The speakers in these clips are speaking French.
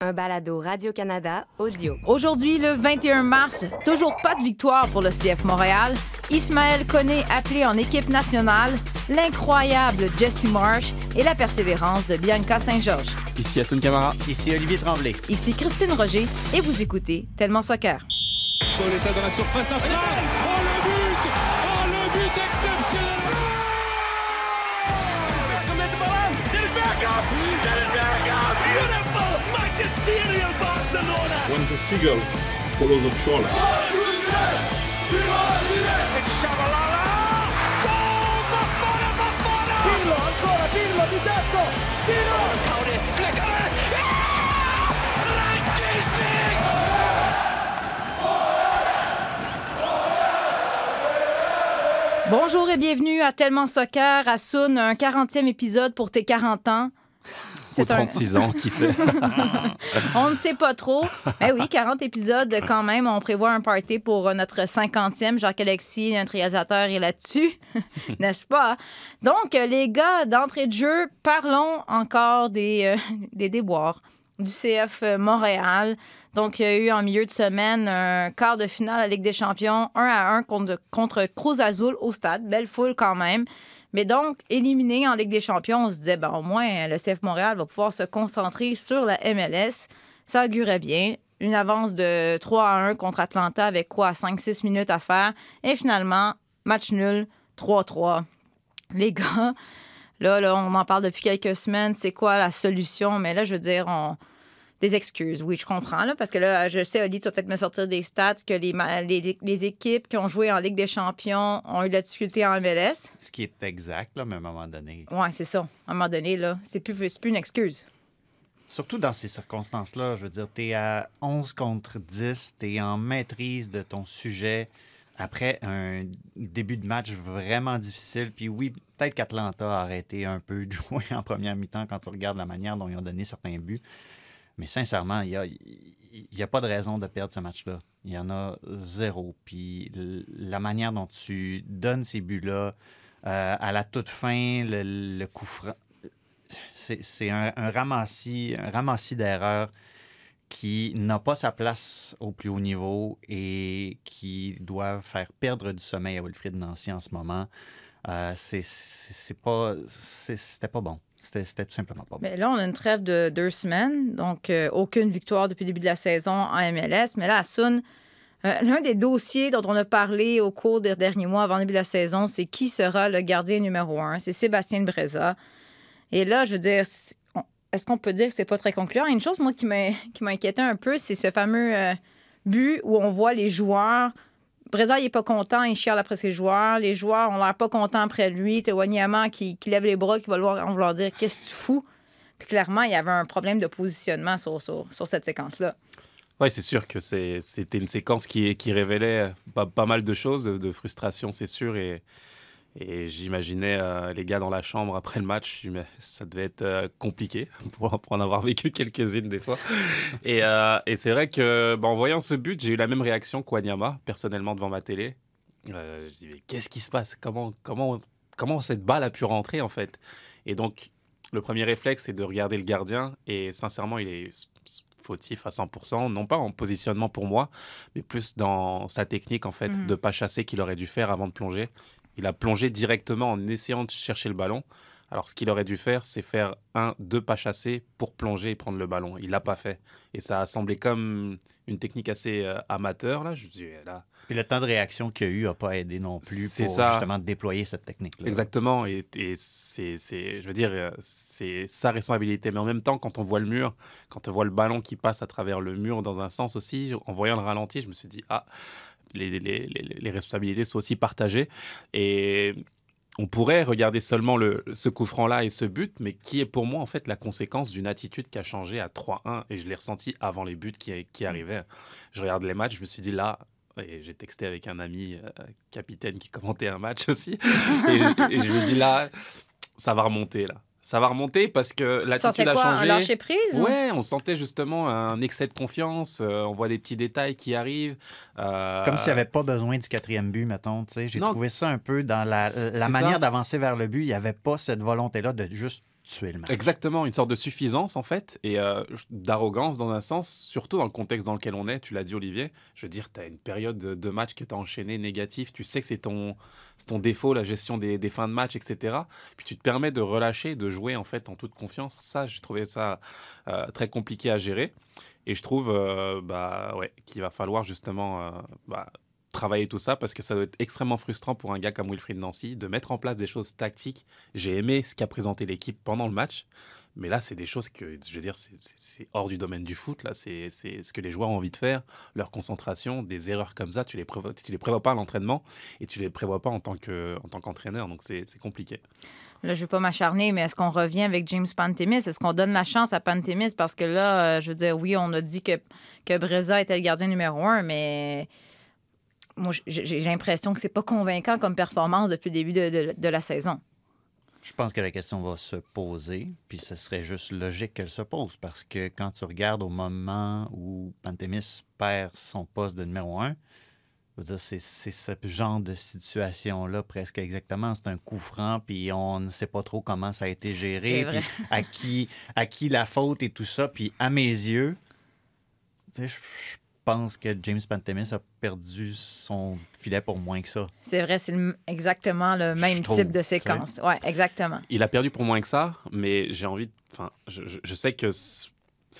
Un balado Radio-Canada audio. Aujourd'hui, le 21 mars, toujours pas de victoire pour le CF Montréal. Ismaël Koné appelé en équipe nationale, l'incroyable Jesse Marsh et la persévérance de Bianca Saint-Georges. Ici Assun Camara. Ici Olivier Tremblay. Ici Christine Roger et vous écoutez Tellement Soccer. Paul est dans la surface Bonjour et bienvenue à Tellement Soccer, à Soun, un 40e épisode pour tes 40 ans. Ou C'est un- 36 ans, qui sait. On ne sait pas trop. Mais oui, 40 épisodes quand même. On prévoit un party pour euh, notre 50e. Jacques-Alexis, notre réalisateur, est là-dessus. N'est-ce pas? Donc, euh, les gars, d'entrée de jeu, parlons encore des, euh, des déboires du CF Montréal. Donc, il y a eu en milieu de semaine un quart de finale à la Ligue des Champions, 1 à 1 contre, contre Cruz Azul au stade. Belle foule quand même. Mais donc, éliminé en Ligue des Champions, on se disait, ben, au moins, le CF Montréal va pouvoir se concentrer sur la MLS. Ça augurait bien. Une avance de 3 à 1 contre Atlanta avec quoi, 5-6 minutes à faire. Et finalement, match nul, 3-3. Les gars, là, là, on en parle depuis quelques semaines. C'est quoi la solution? Mais là, je veux dire, on... des excuses. Oui, je comprends, là, parce que là, je sais, Oli, tu vas peut-être me sortir des stats que les, les, les équipes qui ont joué en Ligue des Champions ont eu de la difficulté en MLS. Ce qui est exact, là, mais à un moment donné. Ouais, c'est ça. À un moment donné, là, c'est plus, c'est plus une excuse. Surtout dans ces circonstances-là, je veux dire, tu es à 11 contre 10, tu es en maîtrise de ton sujet après un début de match vraiment difficile. Puis oui, peut-être qu'Atlanta a arrêté un peu de jouer en première mi-temps quand tu regardes la manière dont ils ont donné certains buts. Mais sincèrement, il n'y a, a pas de raison de perdre ce match-là. Il y en a zéro. Puis la manière dont tu donnes ces buts-là, euh, à la toute fin, le, coup franc, c'est un, ramassis, un ramassis d'erreurs qui n'a pas sa place au plus haut niveau et qui doit faire perdre du sommeil à Wilfried Nancy en ce moment. Euh, c'est- pas, c'était pas bon. C'était tout simplement pas bon. Mais là, on a une trêve de deux semaines, donc euh, aucune victoire depuis le début de la saison en MLS. Mais là, à Sun, euh, l'un des dossiers dont on a parlé au cours des derniers mois avant le début de la saison, c'est qui sera le gardien numéro un. C'est Sébastien Breza. Et là, je veux dire, est-ce qu'on peut dire que c'est pas très concluant? Une chose, moi, qui m'a qui m'a inquiété un peu, c'est ce fameux euh, but où on voit les joueurs. Breza, il est pas content, il chiale après ses joueurs. Les joueurs ont l'air pas contents après lui. T'as Wanyama qui, qui lève les bras, qui va en vouloir dire Qu'est-ce que tu fous? Puis clairement, il y avait un problème de positionnement sur, cette séquence-là. Oui, c'est sûr que c'était une séquence qui, qui révélait pas, mal de choses, de, de frustration, c'est sûr. Et, et j'imaginais euh, les gars dans la chambre après le match, me- ça devait être euh, compliqué pour, pour en avoir vécu quelques-unes des fois. Et, euh, et c'est vrai que bah, en voyant ce but, j'ai eu la même réaction qu'Wanyama, personnellement, devant ma télé. Je dis, mais qu'est-ce qui se passe? Comment, comment, comment cette balle a pu rentrer, en fait? Et donc, le premier réflexe, c'est de regarder le gardien. Et sincèrement, il est fautif à 100%, non pas en positionnement pour moi, mais plus dans sa technique, en fait, Mhm. de pas chasser qu'il aurait dû faire avant de plonger. Il a plongé directement en essayant de chercher le ballon. Alors, ce qu'il aurait dû faire, c'est faire un, deux pas chassés pour plonger et prendre le ballon. Il l'a pas fait. Et ça a semblé comme une technique assez euh, amateur, là. Je me dis, là, Puis le temps de réaction qu'il y a eu n'a pas aidé non plus pour ça. justement déployer cette technique-là. Exactement, et, et c'est, je veux dire, c'est sa responsabilité. Mais en même temps, quand on voit le mur, quand on voit le ballon qui passe à travers le mur dans un sens aussi, en voyant le ralenti, je me suis dit, ah, les, les- les- les responsabilités sont aussi partagées. Et on pourrait regarder seulement le, ce coup franc-là et ce but, mais qui est pour moi en fait la conséquence d'une attitude qui a changé à 3-1, et je l'ai ressenti avant les buts qui, qui arrivaient. Je regarde les matchs, je me suis dit, là, et j'ai texté avec un ami euh, capitaine qui commentait un match aussi. et, je- et je me dis là, ça va remonter là. Ça va remonter parce que l'attitude a quoi? Un changé. lâcher prise? ou- Ouais, on sentait justement un excès de confiance. euh, on voit des petits détails qui arrivent. euh, Comme s'il n'y avait pas besoin du quatrième but, mettons. tu sais. J'ai trouvé ça un peu dans la, la manière d'avancer vers le but. Il n'y avait pas cette volonté-là de juste Exactement, une sorte de suffisance en fait, et euh, d'arrogance dans un sens, surtout dans le contexte dans lequel on est, tu l'as dit Olivier, je veux dire, tu as une période de, match que tu as enchaîné négatif, tu sais que c'est ton, ton défaut, la gestion des, des fins de match, etc. Puis tu te permets de relâcher, de jouer en fait en toute confiance, ça j'ai trouvé ça euh, très compliqué à gérer, et je trouve euh, bah, ouais, qu'il va falloir justement... bah, travailler tout ça parce que ça doit être extrêmement frustrant pour un gars comme Wilfried Nancy de mettre en place des choses tactiques. J'ai aimé ce qu'a présenté l'équipe pendant le match, mais là, c'est des choses que, je veux dire, c'est- hors du domaine du foot. Là, c'est ce que les joueurs ont envie de faire, leur concentration, des erreurs comme ça, tu les prévois, tu les prévois pas à l'entraînement et tu les prévois pas en tant que en qu'entraîneur. Donc c'est c'est compliqué. Là, je ne vais pas m'acharner, mais est-ce qu'on revient avec James Pantemis? Est-ce qu'on donne la chance à Pantemis? Parce que là, euh, je veux dire, oui, on a dit que, que Breza était le gardien numéro un, mais moi, j'ai l'impression que c'est pas convaincant comme performance depuis le début de, de- de la saison. Je pense que la question va se poser, puis ce serait juste logique qu'elle se pose, parce que quand tu regardes au moment où Pantémis perd son poste de numéro un, c'est ce genre de situation-là presque exactement. C'est un coup franc, puis on ne sait pas trop comment ça a été géré, puis à qui, à qui la faute et tout ça. Puis à mes yeux, je pense que James Pantémis a perdu son filet pour moins que ça. C'est vrai, c'est exactement le même trouve, type de séquence. Oui, exactement. Il a perdu pour moins que ça, mais j'ai envie. de- Enfin, je, sais que ce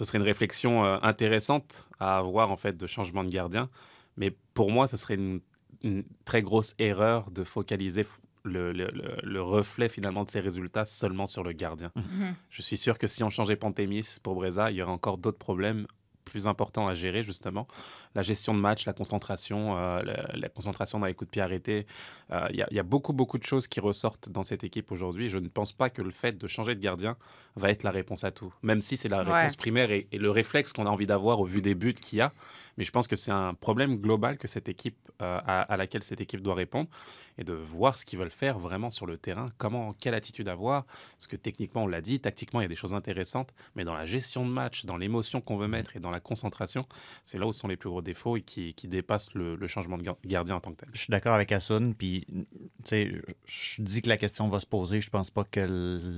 serait une réflexion euh, intéressante à avoir en fait de changement de gardien, mais pour moi, ce serait une, une très grosse erreur de focaliser f- le, le- le- le reflet finalement de ses résultats seulement sur le gardien. Mhm. Je suis sûr que si on changeait Pantémis pour Breza, il y aurait encore d'autres problèmes plus importants à gérer justement. La gestion de match, la concentration, euh, la, la concentration dans les coups de pied arrêtés. Euh, Il y, a- il y a beaucoup, beaucoup de choses qui ressortent dans cette équipe aujourd'hui. Je ne pense pas que le fait de changer de gardien va être la réponse à tout. Même si c'est la Ouais. réponse primaire et, et le réflexe qu'on a envie d'avoir au vu des buts qu'il y a. Mais je pense que c'est un problème global que cette équipe, euh, à, à laquelle cette équipe doit répondre et de voir ce qu'ils veulent faire vraiment sur le terrain. Comment, quelle attitude avoir. Parce que techniquement, on l'a dit, tactiquement, il y a des choses intéressantes. Mais dans la gestion de match, dans l'émotion qu'on veut mettre et dans la concentration, c'est là où sont les plus gros défauts et qui, qui dépassent le, le changement de gar- gardien en tant que tel. Je suis d'accord avec Hassoun, puis tu sais, je je dis que la question va se poser. Je pense pas que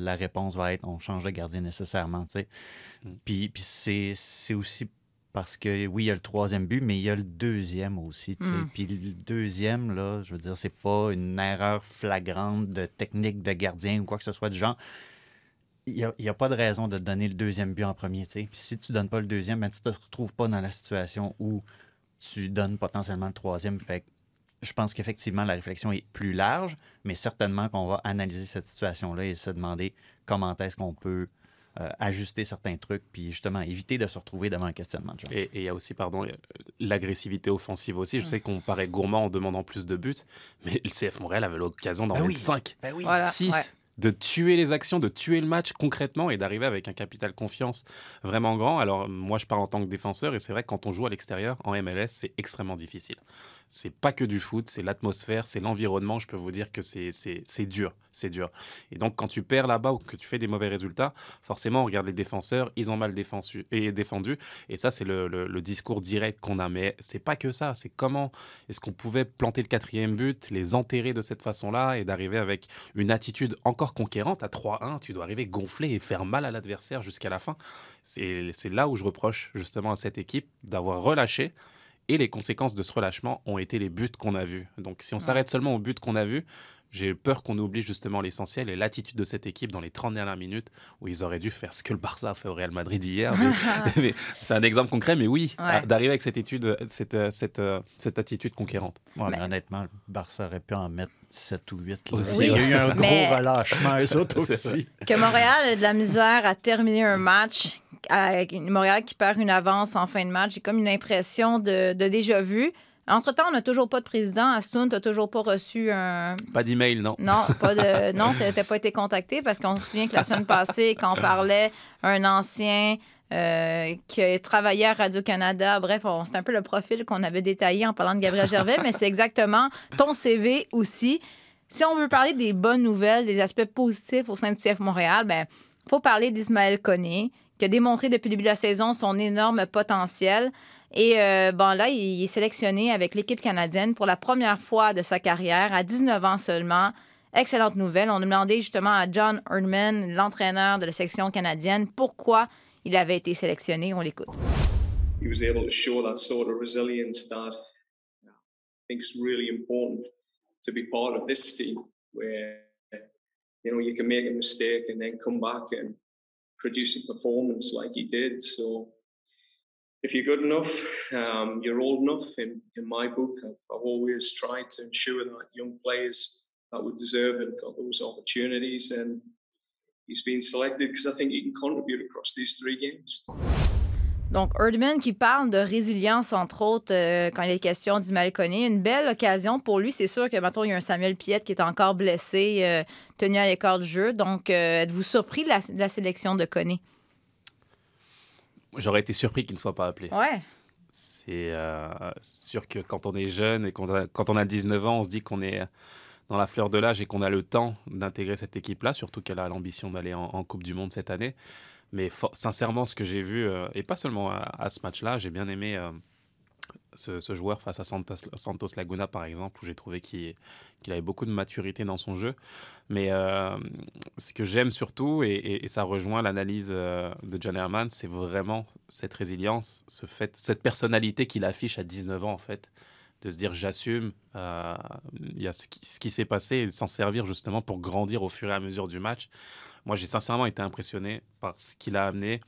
la réponse va être on change de gardien nécessairement. tu sais. Mm. Puis, puis c'est c'est aussi parce que oui, il y a le troisième but, mais il y a le deuxième aussi. tu sais. Mm. Puis le deuxième, là, je veux dire, c'est pas une erreur flagrante de technique de gardien ou quoi que ce soit du genre. Il n'y a, il y a pas de raison de donner le deuxième but en premier. tu sais. Puis si tu donnes pas le deuxième, ben, tu te retrouves pas dans la situation où tu donnes potentiellement le troisième. Fait que je pense qu'effectivement, la réflexion est plus large, mais certainement qu'on va analyser cette situation-là et se demander comment est-ce qu'on peut euh, ajuster certains trucs, puis justement éviter de se retrouver devant un questionnement de genre. Et il y a aussi, pardon, l'agressivité offensive aussi. Je sais qu'on paraît gourmand en demandant plus de buts, mais le CF Montréal avait l'occasion d'en Ben mettre oui. 5, Ben oui. Voilà. 6. De tuer les actions, de tuer le match concrètement et d'arriver avec un capital confiance vraiment grand. Alors, moi, je parle en tant que défenseur et c'est vrai que quand on joue à l'extérieur, en MLS, c'est extrêmement difficile. C'est pas que du foot, c'est l'atmosphère, c'est l'environnement. Je peux vous dire que c'est- dur, c'est dur. Et donc, quand tu perds là-bas ou que tu fais des mauvais résultats, forcément, on regarde les défenseurs, ils ont mal défendu. Et, ça, c'est le, le- le discours direct qu'on a. Mais c'est pas que ça, c'est comment est-ce qu'on pouvait planter le quatrième but, les enterrer de cette façon-là et d'arriver avec une attitude encore conquérante à 3-1. Tu dois arriver gonflé et faire mal à l'adversaire jusqu'à la fin. C'est là où je reproche justement à cette équipe d'avoir relâché. Et les conséquences de ce relâchement ont été les buts qu'on a vus. Donc si on s'arrête seulement aux buts qu'on a vus, j'ai peur qu'on oublie justement l'essentiel et l'attitude de cette équipe dans les 30 dernières minutes où ils auraient dû faire ce que le Barça a fait au Real Madrid hier. C'est un exemple concret, mais oui, Ouais. d'arriver avec cette, étude, cette, euh, cette, euh, cette attitude conquérante. Ouais, mais Mais- honnêtement, le Barça aurait pu en mettre 7 ou 8. là. Aussi, Il y a eu un gros mais- relâchement, eux autres aussi. Que Montréal a de la misère à terminer un match, une- Montréal qui perd une avance en fin de match, j'ai comme une impression de, de déjà vu. Entre-temps, on n'a toujours pas de président. Assun, tu n'as toujours pas reçu un. Pas d'email, non. Non, pas de... non, tu n'as pas été contacté parce qu'on se souvient que la semaine passée, quand on parlait un ancien euh, qui a travaillé à Radio-Canada, bref, c'est un peu le profil qu'on avait détaillé en parlant de Gabriel Gervais, mais c'est exactement ton CV aussi. Si on veut parler des bonnes nouvelles, des aspects positifs au sein du CF Montréal, ben faut parler d'Ismaël Koné, qui a démontré depuis le début de la saison son énorme potentiel. Et euh, là, il est sélectionné avec l'équipe canadienne pour la première fois de sa carrière, à 19 ans seulement. Excellente nouvelle. On a demandé justement à John Erdman, l'entraîneur de la section canadienne, pourquoi il avait été sélectionné. On l'écoute. he was able to show that sort of resilience that I think important to be part of this team, where you know you can make a mistake and then come back and produce a performance like he did. So if you're good enough, um, you're old enough. In, in my book, I've, I've always tried to ensure that young players that would deserve it got those opportunities, and he's been selected because I think he can contribute across these three games. Donc, Erdman qui parle de résilience, entre autres, euh, quand il est question d'Ismaël Koné. Une belle occasion pour lui. C'est sûr que, maintenant, il y a un Samuel Piette qui est encore blessé, euh, tenu à l'écart du jeu. Donc, euh, êtes-vous surpris de la, de la sélection de Koné? J'aurais été surpris qu'il ne soit pas appelé. Ouais. C'est sûr que quand on est jeune et qu'on a- quand on a 19 ans, on se dit qu'on est dans la fleur de l'âge et qu'on a le temps d'intégrer cette équipe-là, surtout qu'elle a l'ambition d'aller en, en Coupe du Monde cette année. Mais sincèrement, ce que j'ai vu, euh, et pas seulement à, ce match-là, j'ai bien aimé euh, ce, joueur face à Santos, Laguna, par exemple, où j'ai trouvé qu'il avait beaucoup de maturité dans son jeu. Mais euh, ce que j'aime surtout, et, ça rejoint l'analyse de John Herman, c'est vraiment cette résilience, ce fait, cette personnalité qu'il affiche à 19 ans, en fait, de se dire j'assume, il y a ce qui, qui s'est passé et s'en servir justement pour grandir au fur et à mesure du match. Moi, j'ai sincèrement été impressionné par ce qu'il a amené,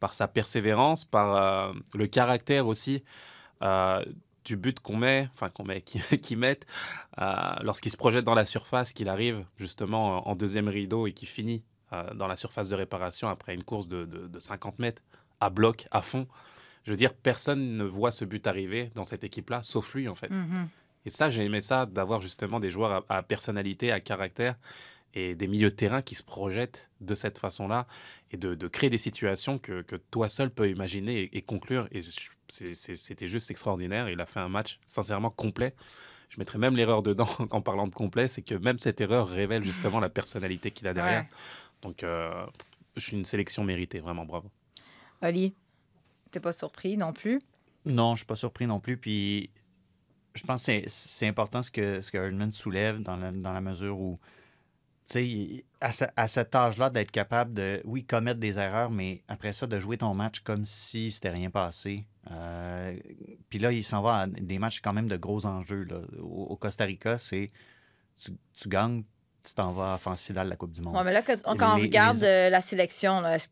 par sa persévérance, par euh, le caractère aussi euh, du but qu'on met, enfin qu'on met, qui, qui mettent, euh, lorsqu'il se projette dans la surface, qu'il arrive justement en deuxième rideau et qui finit dans la surface de réparation après une course de, de- de 50 mètres à bloc, à fond. Je veux dire, personne ne voit ce but arriver dans cette équipe-là, sauf lui en fait. Mhm. Et ça, j'ai aimé ça, d'avoir justement des joueurs à, à personnalité, à caractère et des milieux de terrain qui se projettent de cette façon-là et de, de créer des situations que, que toi seul peux imaginer et, et conclure. Et c'était juste extraordinaire. Il a fait un match sincèrement complet. Je mettrais même l'erreur dedans en parlant de complet, c'est que même cette erreur révèle justement la personnalité qu'il a derrière. Ouais. Donc, euh, je suis une sélection méritée, vraiment bravo. Oli, t'es pas surpris non plus? Non, je suis pas surpris non plus. Puis je pense que c'est- c'est important ce que, ce que Herdman soulève dans la, dans la mesure où, tu sais, il- à, ce- à cet âge-là, d'être capable de, oui, commettre des erreurs, mais après ça, de jouer ton match comme si c'était rien passé. Euh, puis là, il s'en va à des matchs quand même de gros enjeux. là. Au, au Costa Rica, c'est tu, tu gagnes, tu t'en vas à phase finale de la Coupe du Monde. Ouais, mais là, quand on Les- regarde les- euh, la sélection, là, est-ce-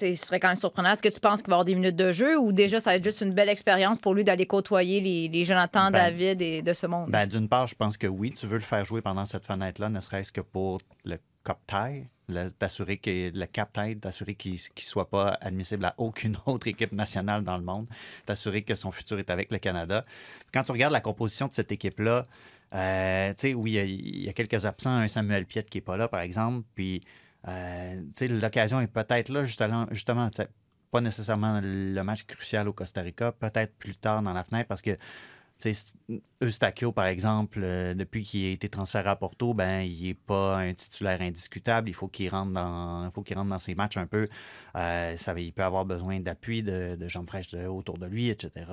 ce serait quand même surprenant. Est-ce que tu penses qu'il va avoir des minutes de jeu ou déjà ça va être juste une belle expérience pour lui d'aller côtoyer les, les Jonathan, Ben, David et de ce monde? Ben, D'une part, je pense que oui, tu veux le faire jouer pendant cette fenêtre-là, ne serait-ce que pour le le- t'assurer que le t'assurer qu'il ne soit pas admissible à aucune autre équipe nationale dans le monde, t'assurer que son futur est avec le Canada. Quand tu regardes la composition de cette équipe-là, euh, tu sais, oui, il y a- y, quelques absents, un Samuel Piette qui n'est pas là, par exemple, puis euh, l'occasion est peut-être là, justement, justement pas nécessairement le match crucial au Costa Rica, peut-être plus tard dans la fenêtre, parce que Eustachio, par exemple, euh, depuis qu'il a été transféré à Porto, ben, il n'est pas un titulaire indiscutable. Il faut qu'il rentre dans, ses matchs un peu. Euh, il peut avoir besoin d'appui, de, de jambes fraîches autour de lui, etc.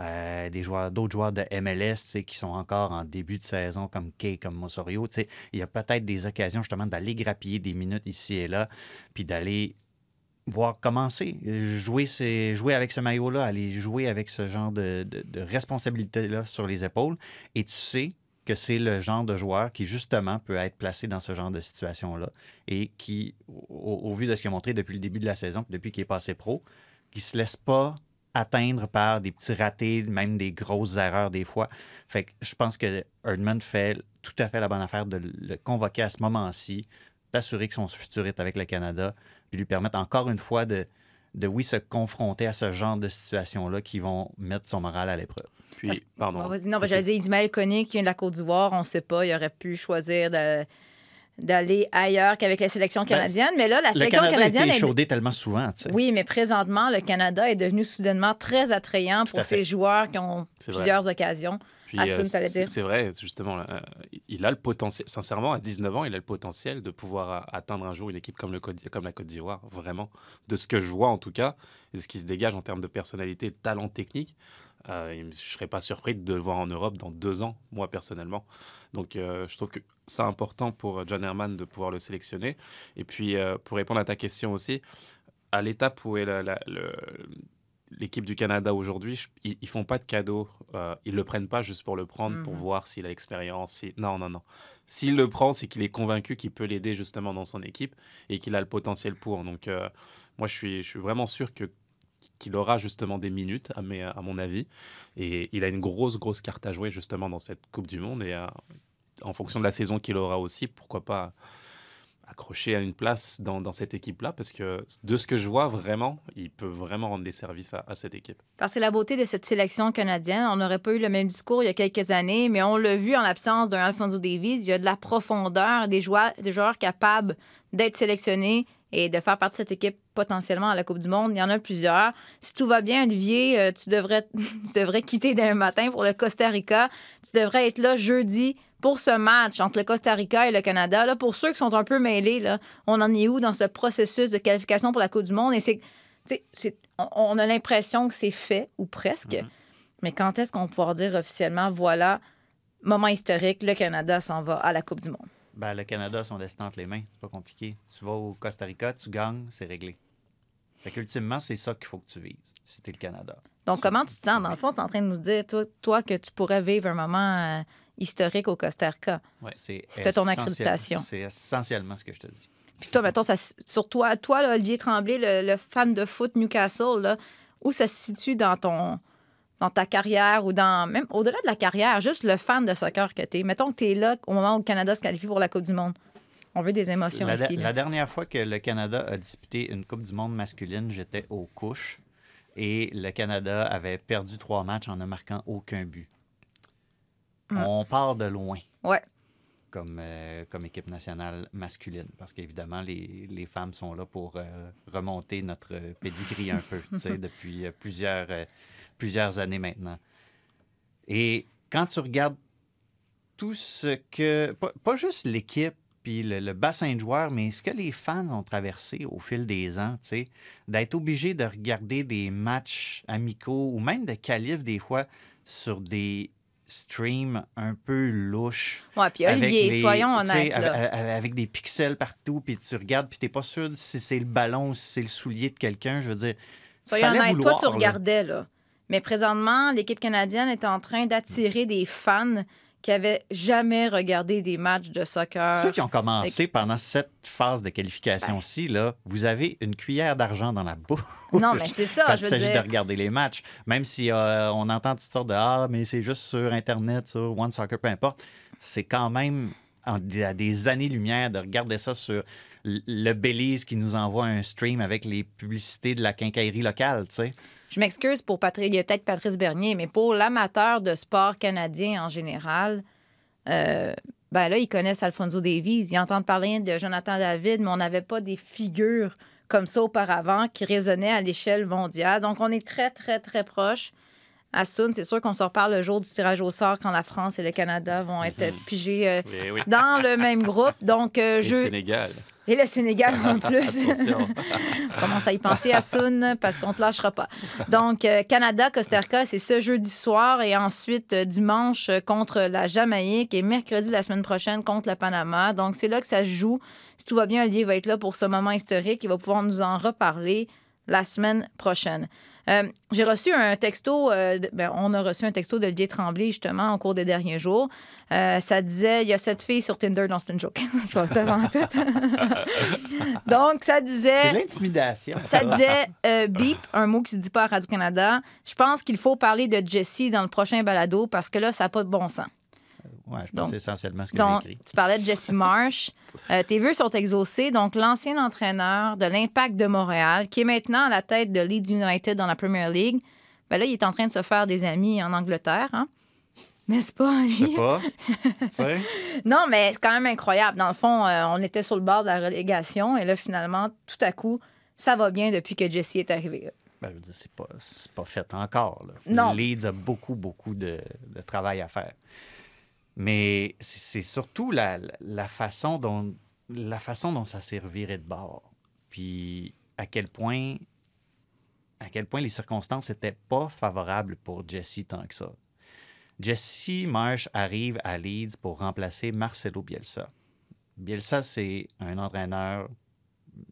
Euh, des joueurs, d'autres joueurs de MLS qui sont encore en début de saison, comme Kay, comme sais, Il y a peut-être des occasions justement d'aller grappiller des minutes ici et là, puis d'aller voir commencer, jouer, ses- jouer avec ce maillot-là, aller jouer avec ce genre de, responsabilité-là sur les épaules. Et tu sais que c'est le genre de joueur qui, justement, peut être placé dans ce genre de situation-là et qui, au, vu de ce qu'il a montré depuis le début de la saison, depuis qu'il est passé pro, qui se laisse pas atteindre par des petits ratés, même des grosses erreurs des fois. Fait que je pense que Erdman fait tout à fait la bonne affaire de le convoquer à ce moment-ci, d'assurer que son futur est avec le Canada, puis lui permettre encore une fois de, de oui, se confronter à ce genre de situation-là qui vont mettre son moral à l'épreuve. Puis, Parce- pardon. Ah, vas-y, non, ben, j'allais dire Ismaël Koné qui vient de la Côte d'Ivoire, on ne sait pas, il aurait pu choisir de- d'aller ailleurs qu'avec la sélection canadienne. mais là, la Le sélection Canada a été canadienne est. échaudé tellement souvent, tu sais. Oui, mais présentement, le Canada est devenu soudainement très attrayant pour ces joueurs qui ont plusieurs occasions. Puis, euh, c'est vrai, justement, là, euh, il a le potentiel, sincèrement, à 19 ans, il a le potentiel de pouvoir a- atteindre un jour une équipe comme, le Côte- comme la Côte d'Ivoire, vraiment. De ce que je vois, en tout cas, et ce qui se dégage en termes de personnalité de talent technique, euh, je ne serais pas surpris de le voir en Europe dans deux ans, moi, personnellement. Donc, euh, je trouve que c'est important pour John Herman de pouvoir le sélectionner. Et puis, euh, pour répondre à ta question aussi, à l'étape où est la- la- le- l'équipe du Canada aujourd'hui, ils, ils font pas de cadeaux. Euh, ils le prennent pas juste pour le prendre, pour Mhm. voir s'il a l'expérience. si- Non, non, non. S'il le prend, c'est qu'il est convaincu qu'il peut l'aider justement dans son équipe et qu'il a le potentiel pour. Donc, euh, moi, je suis, je suis vraiment sûr que qu'il aura justement des minutes, à, mes- à mon avis. Et il a une grosse, grosse carte à jouer justement dans cette Coupe du Monde. Et euh, en fonction de la saison qu'il aura aussi, pourquoi pas accrocher à une place dans, cette équipe-là, parce que de ce que je vois vraiment, il peut vraiment rendre des services à, cette équipe. Parce que la beauté de cette sélection canadienne. On n'aurait pas eu le même discours il y a quelques années, mais on l'a vu en l'absence d'un Alfonso Davies. Il y a de la profondeur, des joueurs, des joueurs capables d'être sélectionnés et de faire partie de cette équipe potentiellement à la Coupe du Monde. Il y en a plusieurs. Si tout va bien, Olivier, euh, tu devrais, tu devrais quitter demain matin pour le Costa Rica. Tu devrais être là jeudi pour ce match entre le Costa Rica et le Canada. Là, pour ceux qui sont un peu mêlés, là, on en est où dans ce processus de qualification pour la Coupe du Monde? Et c'est on, on a l'impression que c'est fait, ou presque. Mhm. Mais quand est-ce qu'on va pouvoir dire officiellement, voilà, moment historique, le Canada s'en va à la Coupe du Monde? Ben, le Canada, son destin entre les mains. C'est pas compliqué. Tu vas au Costa Rica, tu gagnes, c'est réglé. Fait qu'ultimement, c'est ça qu'il faut que tu vises, si t'es le Canada. Donc, Tu- comment tu te sens? Dans le fond, tu es en train de nous dire, toi, toi, que tu pourrais vivre un moment euh, historique au Costa Rica. C'est C'était ton accréditation. C'est essentiellement ce que je te dis. Puis toi, mettons, ça, sur toi, toi là, Olivier Tremblay, le, le fan de foot Newcastle, là, où ça se situe dans ton dans ta carrière ou dans même au-delà de la carrière, juste le fan de soccer que tu es. Mettons que tu es là au moment où le Canada se qualifie pour la Coupe du Monde. On veut des émotions La, ici. là. la dernière fois que le Canada a disputé une Coupe du Monde masculine, j'étais aux couches et le Canada avait perdu trois matchs en ne marquant aucun but. Mm. On part de loin Ouais. comme, euh, comme équipe nationale masculine parce qu'évidemment, les, les femmes sont là pour euh, remonter notre pedigree un peu tu sais, depuis euh, plusieurs, plusieurs années maintenant. Et quand tu regardes tout ce que. Pas, pas juste l'équipe puis le, le bassin de joueurs, mais ce que les fans ont traversé au fil des ans, tu sais, d'être obligé de regarder des matchs amicaux ou même de qualifs des fois sur des streams un peu louches. Ouais, puis Olivier, les- soyons tu honnêtes. là. avec, des pixels partout, puis tu regardes, puis t'es pas sûr si c'est le ballon ou si c'est le soulier de quelqu'un. Je veux dire, Soyons honnêtes, vouloir, toi, tu là. regardais, là. Mais présentement, l'équipe canadienne est en train d'attirer des fans qui avaient jamais regardé des matchs de soccer. Ceux qui ont commencé pendant cette phase de qualification-ci, là, vous avez une cuillère d'argent dans la bouche. Non, mais c'est ça, quand je il s'agit de regarder les matchs. Même si euh, on entend toutes sortes de Ah, mais c'est juste sur Internet, sur One Soccer, peu importe. C'est quand même à des années-lumière de regarder ça sur le Belize qui nous envoie un stream avec les publicités de la quincaillerie locale, tu sais. Je m'excuse pour Patrick, il y a peut-être Patrice Bernier, mais pour l'amateur de sport canadien en général, euh, ben là, ils connaissent Alfonso Davies. Ils entendent parler de Jonathan David, mais on n'avait pas des figures comme ça auparavant qui résonnaient à l'échelle mondiale. Donc, on est très, très, très proche. À c'est sûr qu'on se reparle le jour du tirage au sort quand la France et le Canada vont être pigés euh, Oui, oui. dans le même groupe. Donc, euh, Et je... le Sénégal. Et le Sénégal en plus. On commence à y penser à Sun parce qu'on ne te lâchera pas. Donc, euh, Canada, Costa Rica, c'est ce jeudi soir et ensuite dimanche contre la Jamaïque et mercredi la semaine prochaine contre le Panama. Donc, c'est là que ça se joue. Si tout va bien, Olivier va être là pour ce moment historique. Il va pouvoir nous en reparler la semaine prochaine. Euh, J'ai reçu un texto, euh, de- ben, on a reçu un texto d'Olivier Tremblay justement au cours des derniers jours. Euh, ça disait, il y a cette fille sur Tinder, non, c'est une joke. Donc, ça C'est disait... de l'intimidation. Ça disait beep, un mot qui se dit pas à Radio-Canada. Je pense qu'il faut parler de Jessie dans le prochain balado parce que là, ça n'a pas de bon sens. Ouais, je pense Donc- que c'est essentiellement ce que Donc, j'ai écrit. tu parlais de Jesse Marsh. Euh, tes vœux sont exaucés. Donc, l'ancien entraîneur de l'Impact de Montréal, qui est maintenant à la tête de Leeds United dans la Premier League, ben là, il est en train de se faire des amis en Angleterre. Hein? N'est-ce pas? Je sais pas. Non, mais c'est quand même incroyable. Dans le fond, euh, on était sur le bord de la relégation et là, finalement, tout à coup, ça va bien depuis que Jesse est arrivé. Ben, je veux dire, c'est pas, c'est pas fait encore. Là. Non. Leeds a beaucoup, beaucoup de, de travail à faire. Mais c'est surtout la, la façon dont la façon dont ça s'est reviré de bord. Puis à quel point à quel point les circonstances n'étaient pas favorables pour Jesse tant que ça. Jesse Marsh arrive à Leeds pour remplacer Marcelo Bielsa. Bielsa, c'est un entraîneur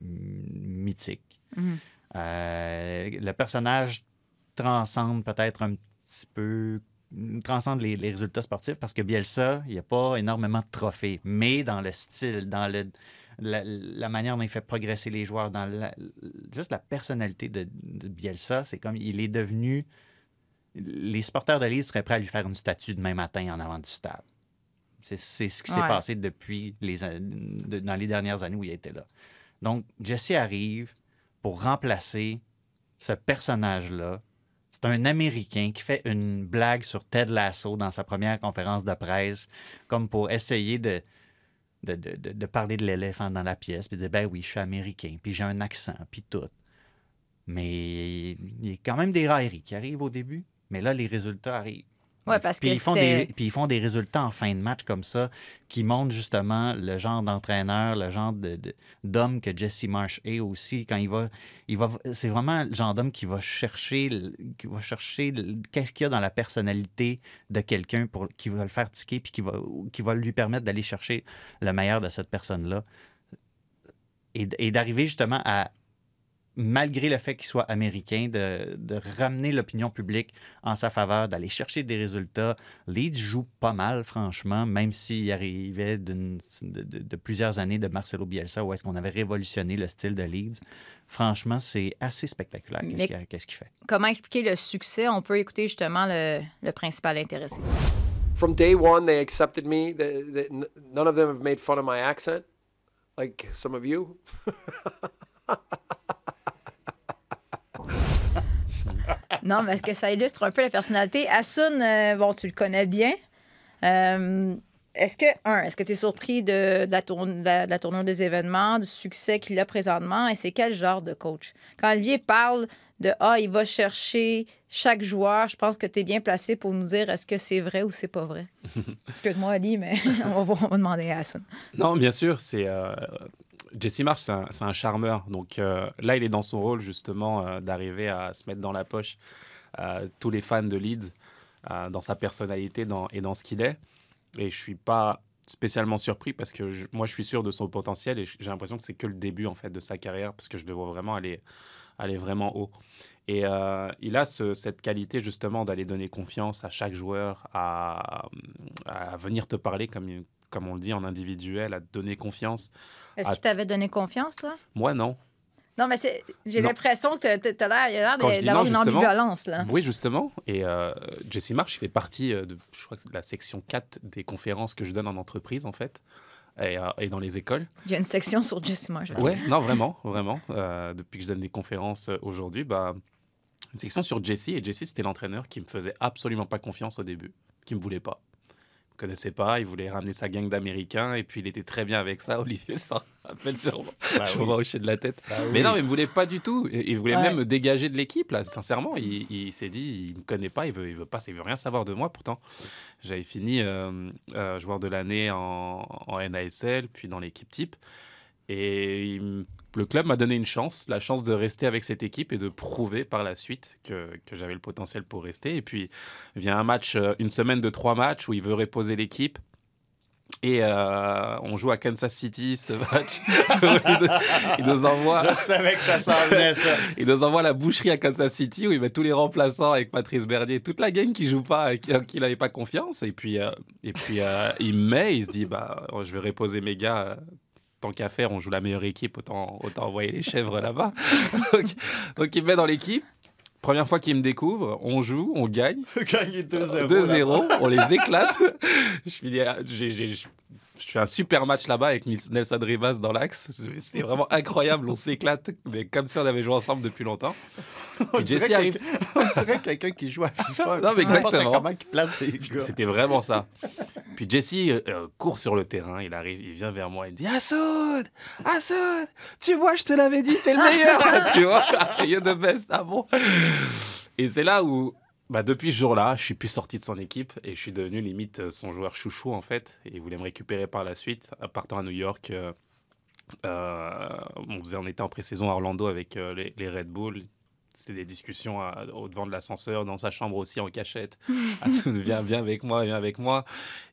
mm, mythique. Mhm. Euh, le personnage transcende peut-être un petit peu transcende les, les résultats sportifs parce que Bielsa, il n'y a pas énormément de trophées, mais dans le style, dans le, la, la manière dont il fait progresser les joueurs, dans la- juste la personnalité de, de Bielsa, c'est comme il est devenu. Les supporters de Leeds seraient prêts à lui faire une statue demain matin en avant du stade. C'est ce qui s'est Ouais. passé depuis les, de- dans les dernières années où il était là. Donc, Jesse arrive pour remplacer ce personnage-là. C'est un Américain qui fait une blague sur Ted Lasso dans sa première conférence de presse, comme pour essayer de, de, parler de l'éléphant dans la pièce, puis de dire Ben oui, je suis américain, puis j'ai un accent, puis tout. Mais il y a quand même des railleries qui arrivent au début, mais là, les résultats arrivent. Ouais, parce puis que ils font des Puis ils font des résultats en fin de match comme ça qui montrent justement le genre d'entraîneur, le genre d'homme que Jesse Marsh est aussi. Quand il va. Il va c'est vraiment le genre d'homme qui va chercher, qui va chercher le- qu'est-ce qu'il y a dans la personnalité de quelqu'un pour qui va le faire tiquer puis qui va, qui va lui permettre d'aller chercher le meilleur de cette personne-là. Et d'arriver justement à, malgré le fait qu'il soit américain, de, de ramener l'opinion publique en sa faveur, d'aller chercher des résultats. Leeds joue pas mal, franchement, même s'il arrivait de, de- de plusieurs années de Marcelo Bielsa, où est-ce qu'on avait révolutionné le style de Leeds. Franchement, c'est assez spectaculaire qu'est-ce qu'il fait. Comment expliquer le succès? On peut écouter justement le, le principal intéressé. from day one they accepted me They- they- n- none of them have made fun of my accent like some of you Non, mais est-ce que ça illustre un peu la personnalité? Asun, euh, bon, tu le connais bien. Euh, est-ce que, un, est-ce que tu es surpris de, de la, tourne- de la- de la tournure des événements, du succès qu'il a présentement? Et c'est quel genre de coach? Quand Olivier parle de Ah, il va chercher chaque joueur, je pense que tu es bien placé pour nous dire est-ce que c'est vrai ou c'est pas vrai? Excuse-moi, Ali, mais on va, on va demander à Asun. Non, bien sûr, c'est euh, Jesse Marsh, c'est un, charmeur. Donc euh, là, il est dans son rôle justement euh, d'arriver à se mettre dans la poche euh, tous les fans de Leeds dans sa personnalité et dans ce qu'il est. Et je suis pas spécialement surpris parce que moi, je suis sûr de son potentiel et j'ai l'impression que c'est que le début en fait de sa carrière parce que je le vois vraiment aller aller vraiment haut. Et il a ce- cette qualité justement d'aller donner confiance à chaque joueur, à, à venir te parler comme, comme on le dit en individuel, à te donner confiance. Est-ce Ah. qu'il t'avait donné confiance, toi? Moi, non. Non, mais j'ai l'impression que tu as l'air, d'avoir une ambivalence. Là. Oui, justement. Et euh, Jesse Marsh, il fait partie euh, de, je crois que c'est de la section 4 des conférences que je donne en entreprise, en fait, et, euh, et dans les écoles. Il y a une section sur Jesse Marsh. Ouais, non, vraiment, vraiment. Euh, depuis que je donne des conférences aujourd'hui, bah, une section sur Jesse. Et Jesse, c'était l'entraîneur qui me faisait absolument pas confiance au début, qui me voulait pas. Connaissait pas, il voulait ramener sa gang d'Américains, et puis il était très bien avec ça. Olivier s'en rappelle sûrement. je vois hocher de la tête. Mais non, il me voulait pas du tout. Il voulait Ouais. même me dégager de l'équipe, là, sincèrement. Il, il s'est dit, il me connaît pas, il veut, il veut pas, il veut rien savoir de moi. Pourtant, j'avais fini euh, euh, joueur de l'année en, en NASL, puis dans l'équipe type. Et il me- le club m'a donné une chance, la chance de rester avec cette équipe et de prouver par la suite que, que j'avais le potentiel pour rester. Et puis vient un match, euh, une semaine de trois matchs où il veut reposer l'équipe. Et euh, on joue à Kansas City ce match. il nous envoie. Je savais que ça s'en venait, ça. Il nous envoie à la boucherie à Kansas City où il met tous les remplaçants avec Patrice Bernier, toute la gang qui joue pas, et qui, en qui il n'avait pas confiance. Et puis, euh, et puis euh, il me met, il se dit bah, je vais reposer mes gars. Euh, Tant qu'à faire, on joue la meilleure équipe, autant, autant envoyer les chèvres là-bas. donc, donc il me met dans l'équipe. Première fois qu'il me découvre, on joue, on gagne. Gagné 2-0. 2-0, on les éclate. je, finis je je fais un super match là-bas avec Nelson Rivas dans l'axe. C'était vraiment incroyable. On s'éclate, mais comme si on avait joué ensemble depuis longtemps. Et Jesse arrive. On dirait quelqu'un qui joue à FIFA. Non, mais exactement. C'était vraiment ça. Puis Jesse euh, court sur le terrain, il arrive, il vient vers moi, il me dit Assoud Assoud Tu vois, je te l'avais dit, t'es le meilleur Tu vois, you're the best, ah bon Et c'est là où, bah, depuis ce jour-là, je suis plus sorti de son équipe et je suis devenu limite euh, son joueur chouchou en fait. Et il voulait me récupérer par la suite, partant à New York. euh, euh, on, faisait, on était en pré-saison à Orlando avec euh, les, les Red Bull. C'était des discussions à- au devant de l'ascenseur, dans sa chambre aussi en cachette. Ah, viens, viens avec moi, viens avec moi.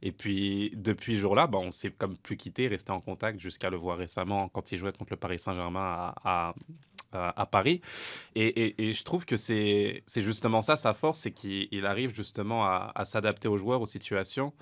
Et puis depuis ce jour-là, bah, on s'est comme plus quitté, resté en contact jusqu'à le voir récemment quand il jouait contre le Paris Saint-Germain à, à- à- à Paris. Et, et- et je trouve que c'est justement ça sa force, c'est qu'il il arrive justement à, à s'adapter aux joueurs, aux situations.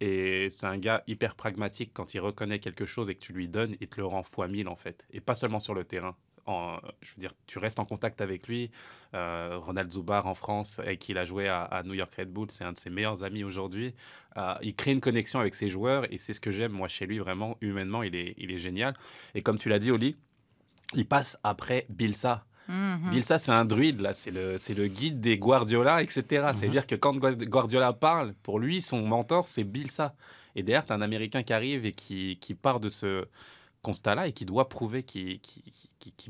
Et c'est un gars hyper pragmatique quand il reconnaît quelque chose et que tu lui donnes, il te le rend fois mille en fait. Et pas seulement sur le terrain. En- je veux dire, tu restes en contact avec lui. Euh, Ronald Zubar en France, avec qui il a joué à, à New York Red Bull, c'est un de ses meilleurs amis aujourd'hui. Euh, il crée une connexion avec ses joueurs et c'est ce que j'aime moi chez lui vraiment humainement. Il est, il est génial. Et comme tu l'as dit, Oli, il passe après Bilsa. Mhm. Bilsa, c'est un druide, là. C'est le, c'est le guide des Guardiola, etc. C'est-à-dire que quand Gua- Guardiola parle, pour lui, son mentor, c'est Bilsa. Et derrière, tu un Américain qui arrive et qui, qui part de ce constat-là et qui doit prouver qu'il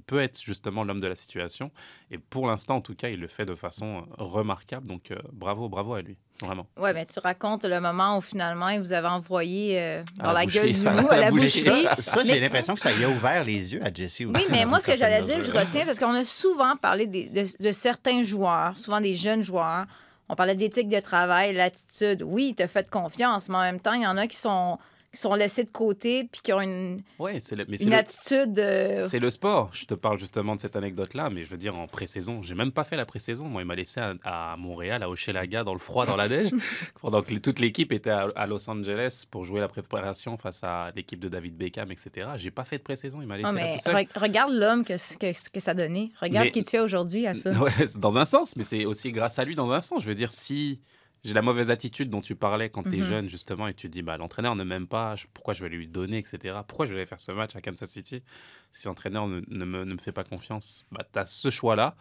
peut être justement l'homme de la situation. Et pour l'instant, en tout cas, il le fait de façon euh, remarquable. Donc, euh, bravo, bravo à lui. Vraiment. Ouais, mais tu racontes le moment où finalement il vous avait envoyé euh, dans la la, gueule du loup, à la boucherie. Ça, ça, j'ai Mais- l'impression que ça y a ouvert les yeux à Jesse aussi. Oui, mais moi, ce que j'allais dire, je retiens, parce qu'on a souvent parlé de, de certains joueurs, souvent des jeunes joueurs. On parlait de l'éthique de travail, l'attitude. Oui, tu as fait confiance, mais en même temps, il y en a qui sont, qui sont laissés de côté puis qui ont une, Ouais, le, mais une attitude. euh, C'est le sport. Je te parle justement de cette anecdote-là, mais je veux dire, en pré-saison, j'ai même pas fait la pré-saison. Moi, il m'a laissé à, à Montréal, à Hochelaga, dans le froid, dans la neige, pendant que toute l'équipe était à, à Los Angeles pour jouer la préparation face à l'équipe de David Beckham, etc. J'ai pas fait de pré-saison. Il m'a laissé Ah, là mais tout seul. re- regarde l'homme que, que, que ça a donné. Regarde Mais- qui tu es aujourd'hui à ça. Ouais, dans un sens, mais c'est aussi grâce à lui dans un sens. Je veux dire, si j'ai la mauvaise attitude dont tu parlais quand tu es Mhm. jeune, justement, et tu te dis, bah, l'entraîneur ne m'aime pas, pourquoi je vais lui donner, etc. Pourquoi je vais aller faire ce match à Kansas City si l'entraîneur ne, ne me, ne me fait pas confiance? Bah, Tu as ce choix-là,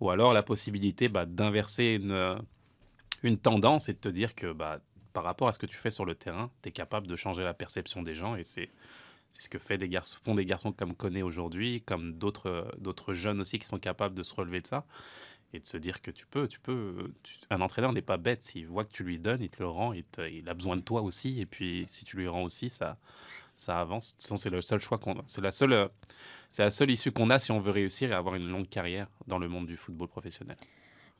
ou alors la possibilité bah, d'inverser une, une tendance et de te dire que bah, par rapport à ce que tu fais sur le terrain, tu es capable de changer la perception des gens, et c'est. Ce que fait des garçons, font des garçons comme Koné aujourd'hui, comme d'autres jeunes aussi qui sont capables de se relever de ça et de se dire que tu peux, tu peux. tu- un entraîneur n'est pas bête. S'il voit que tu lui donnes, il te le rend. Il, te- il a besoin de toi aussi. Et puis, si tu lui rends aussi, ça, ça avance. De toute façon, c'est le seul choix qu'on a. C'est la seule, euh, c'est la seule issue qu'on a si on veut réussir et avoir une longue carrière dans le monde du football professionnel.